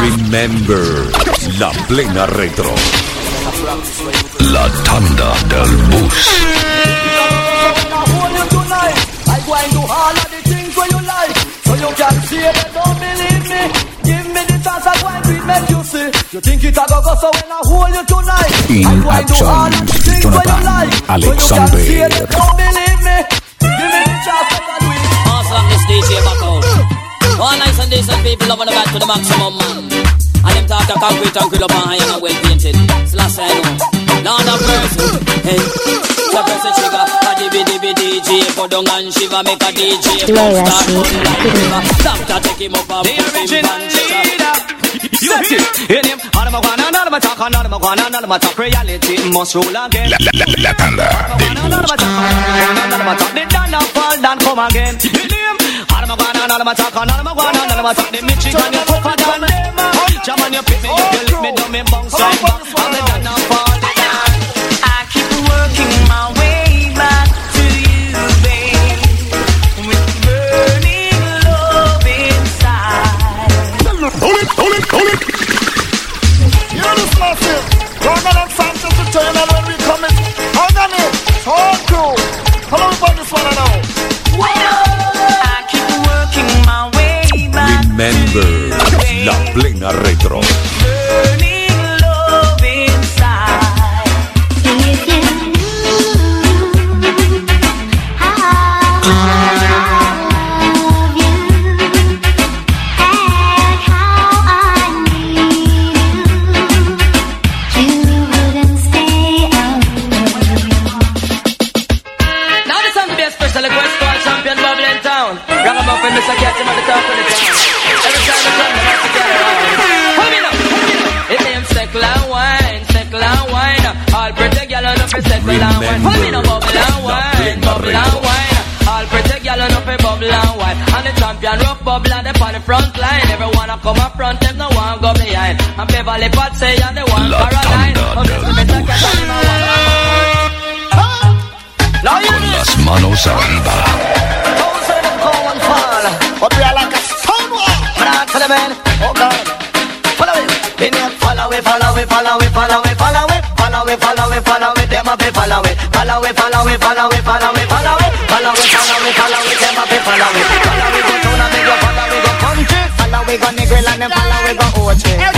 Remember, la plena retro. La tanda del bus. I go and do all of the things where you like So you can see it, don't believe me Give me the chance, I go and do make you see You think it a go go, so when I hold you tonight In I go and do action, all of the things where you Jonathan like So you can Alexander. see it, don't believe me Give me the chance, I can do it Awesome, this DJ back out. All nice and decent people loving the back to the maximum, man. And them talk a concrete and grill up and high and well painted. Slash I know. Lord of mercy. Hey. So press the trigger. A dibby dibby DJ. Put down and shiver. Make a DJ. Do I Pump start see? run like a river. Doctor take him up and The put him original on checker. Leader. You see, in him, all of my guana, all of my talk, all of my guana, all of my talk, reality must rule again. La, la, la, la tanda del All of my bus. talk, all of my talk, the down and fall down, come again. In him, all of my guana, all of my talk, all of my guana, all of my talk, the Michigan, you tougher than them. Jam on your pick me, you lick me down, me bounce one go behind. And Beverly Pat say and the one Caroline. Oh. Con las manos arriba. But we are like a stone wall Man, I tell the man Oh God Follow it In here Follow it, follow it, follow it, follow it, follow it Follow it, follow it, follow it Them up, follow it Follow it, follow it, follow it, follow it, follow it Follow it, follow it, follow it Them up, follow it Follow it, go and me go follow it, go country Follow it, go nigga and them follow it, go Ochi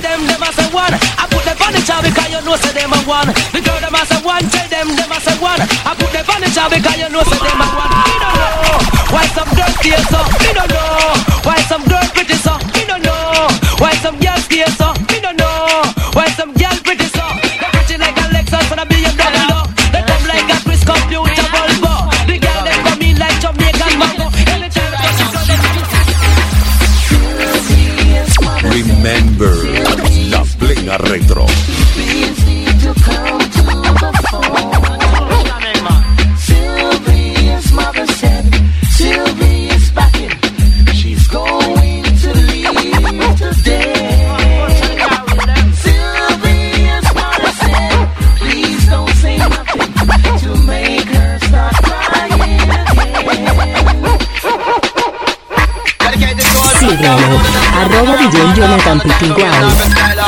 them, them I say one. I put them on the job because you know say them a one. The girl, them I say one, tell them, them I say one. I put them on the job because you know say them a one. Me don't know why some girls stay so. Me don't know why some girls pretty so. Me don't know why some girls stay so. Jonathan uh. Pitigual.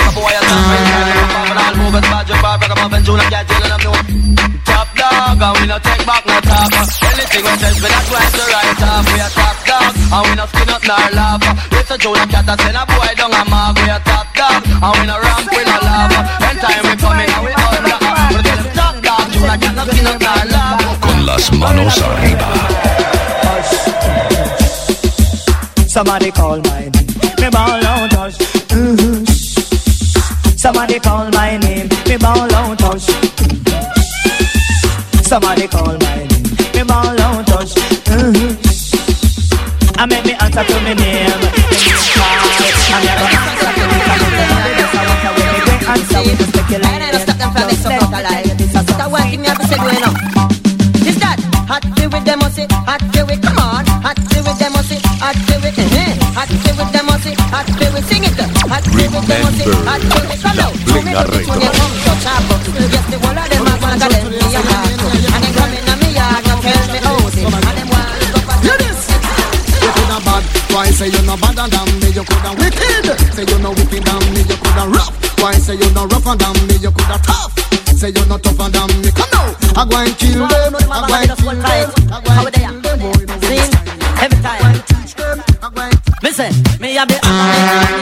Top dog, and we no take back no talk. Anything we says, we not twice to write off. We a top dog, and we no skin up nor laugh. It's a Jonah cat that send a boy down a mark. We a top dog, and we no ramp, we no laugh. When time we come in, and we all black. We tell them top dog, Jonah cat no skin up nor laugh. Con las manos arriba. Somebody call my name me ball out hush. Somebody call my name, me ball out hush. Somebody call my name, me ball out hush. I make me answer to me name. I'm never answer to me name. I'm never answer to me name. I never answer to me name. I'm never answer me name. I never answer. Bad, why say you no better than me? You coulda wicked. Say you no wicked than me. You coulda rough. Why say you no rougher than me? You coulda tough. Say you no tougher than me. Come now, I go and kill them. I go and kill them. I go and kill them. Every time. Me me a the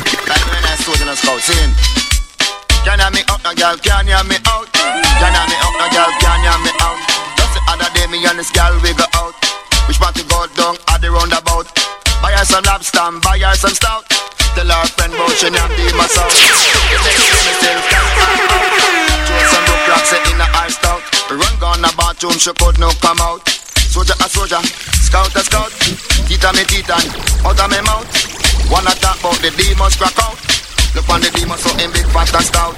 go, sir. I know in our scout. See? Can you me out, no girl? Can you me out? Can you me out, no girl? Can you me out? Just the other day, me and this girl we go out. Which part to go down at the roundabout? Buy her some lobster, buy her some stout. Tell her friend about she and be my out. Throw some new cracks in stout. Run gone the bathroom, she could no come out. Soldier a soldier, scout a scout. Tita me tita, out of me mouth. Wanna talk about the demons crack out. Look on the demons so in big fat and stout.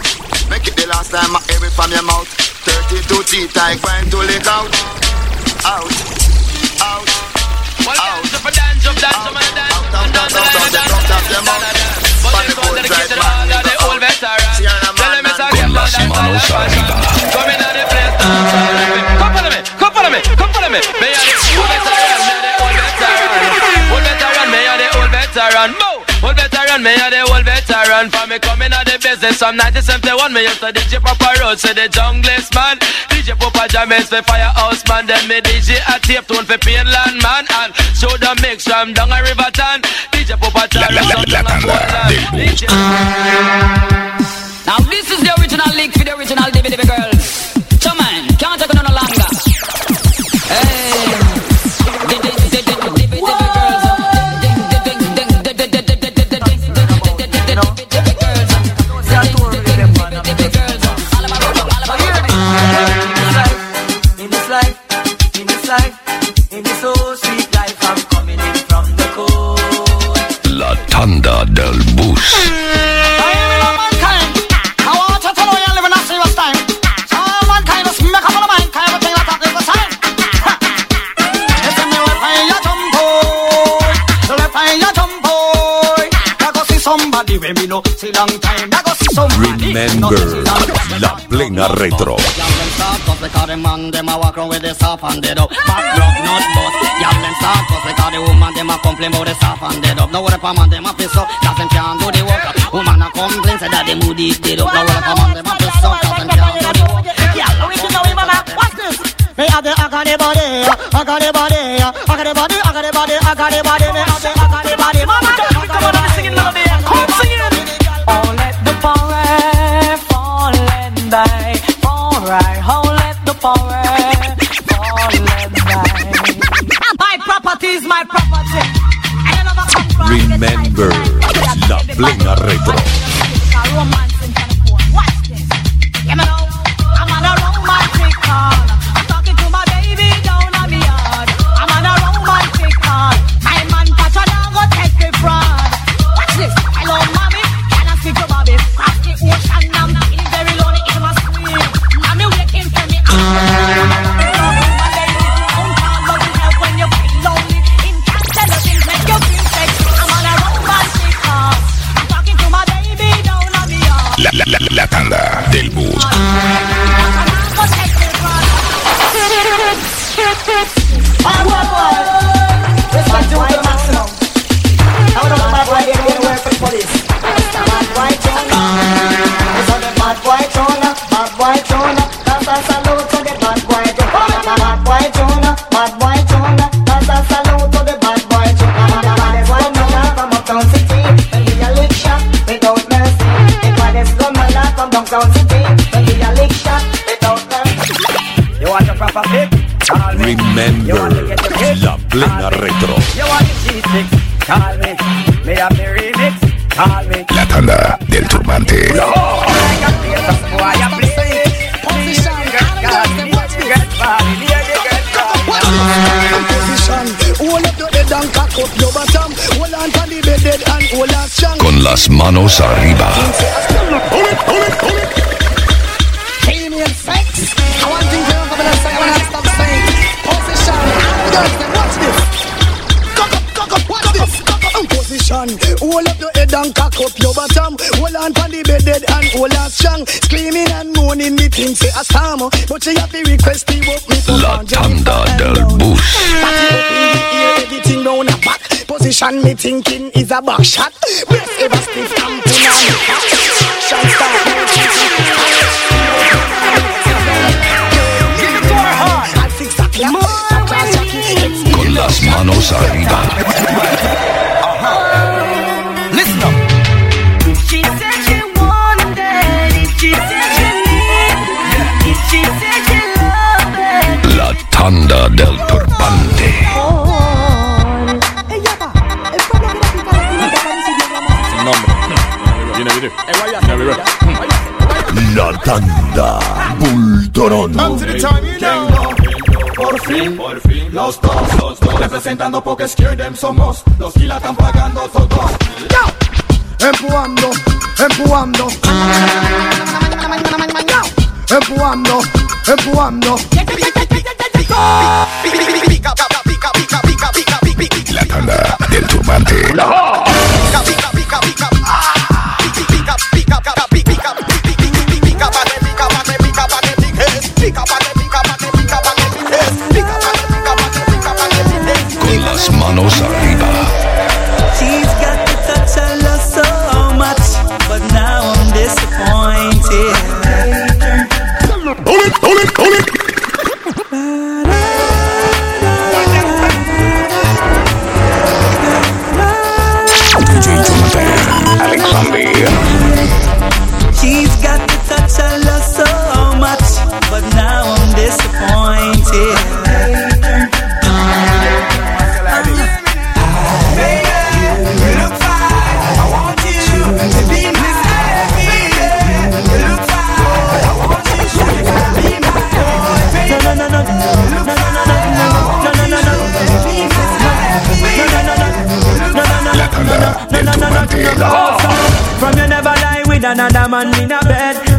Make it the last time I hear it from your mouth. 32 teeth, I grind to lick out. Out, out. Well, dance up, dance up, dance up, and dance up, and dance up, and dance up. But this one dedicated to all of the old veterans. Tell them it's a Con game, las dance, manos dance, arriba. dance. Come in on the place, dance, dance. Come follow me, come follow me, come follow me. Me and the old veteran, me and the old veteran. For me coming out the business from 1971, me used to DJ Papa Road, say the junglist man. DJ Papa James for Firehouse man, then me DJ a tape tune for Painland man, and show the mix from down a river town. DJ Papa la, la tanda del bus. Now this is the original link for the original Dibby Dibby girls. Cause because the man them a walk around with the soft and dead up. Back rub not bust. Y'all them start cause because the woman them a complain about the soft and dead up. Now what if a man them a piss up. Cause them can't do the work. Woman a complain say that the mood is dead up. Now what if a man them a piss up. Cause them can't do the work. Yeah, we know it, mama. Watch this. Me have the agony body, agony body, agony body, agony body, agony body. Me have the agony body, mama. Remember La Plena Retro. La, la, la, la tanda del bus. Remember, La Plena Retro. You want the G6? Call me. Me have Call me. La tanda del turbante. Con las. Position, hold up your head and cock up your bottom. Hold on for the bed dead and hold on strong. Screaming and moaning, me think say a storm, but she have to request the up me for La tanda del bus. Party up in the ear, everything round a back. Position me thinking is a back shot. Breast ever stiff and pin on the back. Shot start La tanda del turbante. Sin nombre. La Tanda Bultorón. Por fin, por fin, los dos, los dos Representando porque them somos Los que la están pagando todos Empujando, empujando. Empujando, empujando.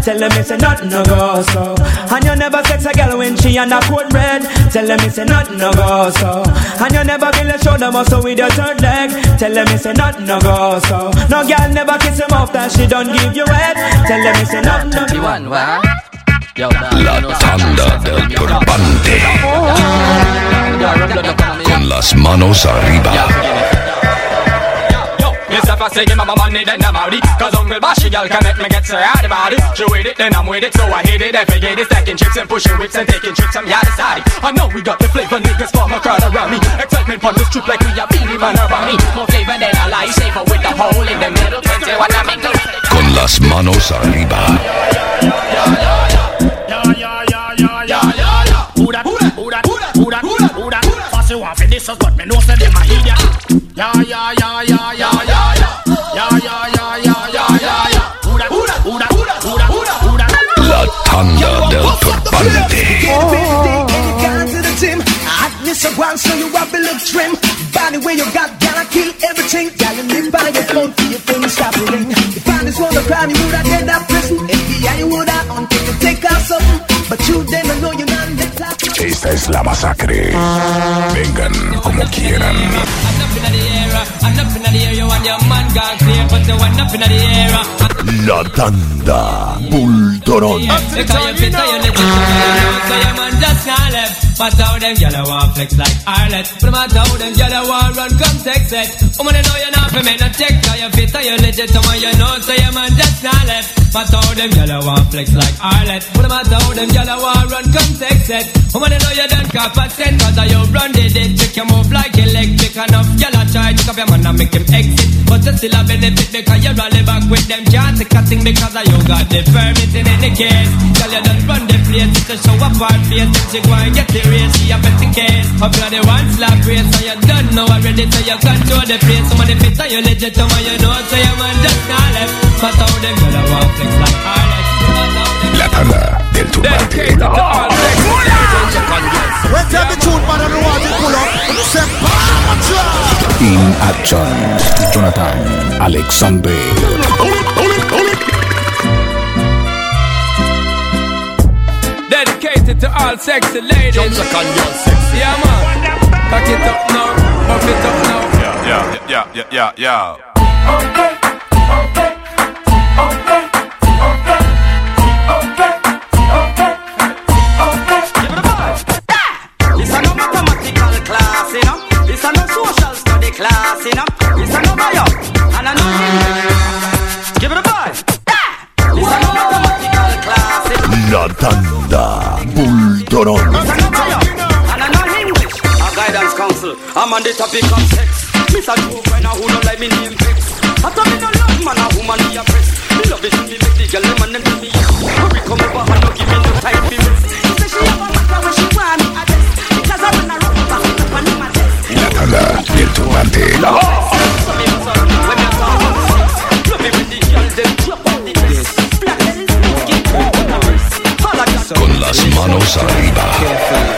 Tell them it's a nothing no go so. And you never sex a girl when she on a cold red. Tell them it's a nothing no go so. And you never feel a shoulder muscle with your third leg. Tell them it's a nothing no go so. No girl never kiss him off that she don't give you head. Tell them it's a nothing no go. One, wow. Yo, La tanda del turbante. Con las manos arriba. Mr. Fussy, give me my money, then I'm out it Cause Uncle Bashy girl can make me get so hard about it. She with it, then I'm with it, so I hit it. Every day They stacking chips and pushing whips and taking trips, I'm yada side. I know we got the flavor, niggas form a crowd around me. Excitement on the street like we are Beenie Man around me. More flavor than a lifesaver with the hole in the middle. 21 I make Con las manos arriba. Who that, who that, who that, who that, who that, who that for this, say a one, so you have a look trim. Body where you got, gotta kill everything. Gotta live by your phone, for your phone stop ring. If I just wanna crime, you would have dead that prison. FBI, you would have on to take out something. But you then I know you're not the top. Esta es la masacre. Vengan como quieran. La Tanda Bultorón. But how them a want flex like them a want run come text it know you're no check a want flex like a want run come Woman you know you done cap a cent Cause how you run the it Trick you move like electric Enough. Gyal a try Pick up your man and make him exit. But you still a benefit Because you rally back with them. Can't take a thing because of you got the permit in any case. Gyal you done run the place It's a show our face. Then she go and get the race She a bet the case. Up you the one slap race So you done know already So you control the place. Somebody fit so you legit And when you know So your man just not left. But how them gyal a want flex like Arlet La tanda del turbante. When tell the truth, man, I don't want to pull up. Say, In action, Jonathan Alexander. Dedicated to all sexy ladies Yeah man Cock it up now Puff it up now Yeah, yeah, yeah, yeah, yeah, yeah. This English. A guidance council. I'm on the topic of sex. Miss a who don't like me name. I tell me no love man a woman be a press. Me love it when me make the girl them and them me. Hurry come over and give me no time for rest. Say she have a matter when she want me. Because I run a rock back up my tanda del turbante. Con manos arriba.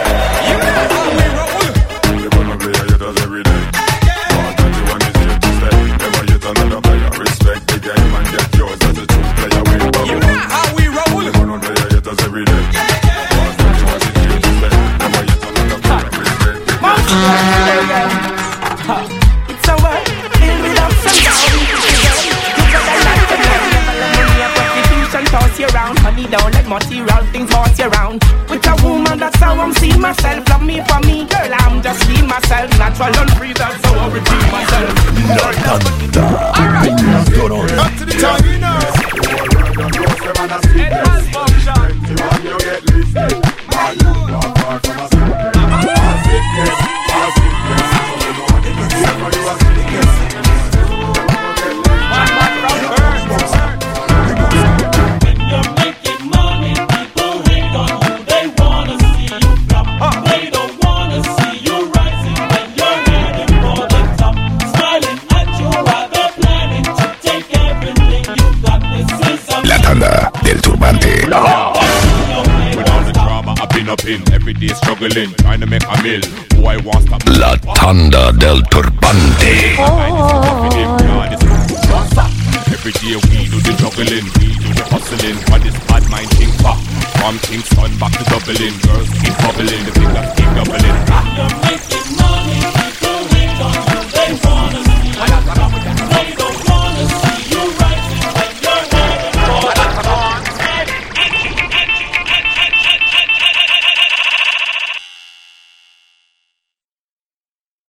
Every day struggling, trying to make a meal. Who I want to La Tanda del Turbante. Oh. Every day we do the juggling, we do the hustling. But this bad mind think fuck From thinks back to doubling. Girls keep bubbling, the fingers keep doubling. You're making money, people they wanna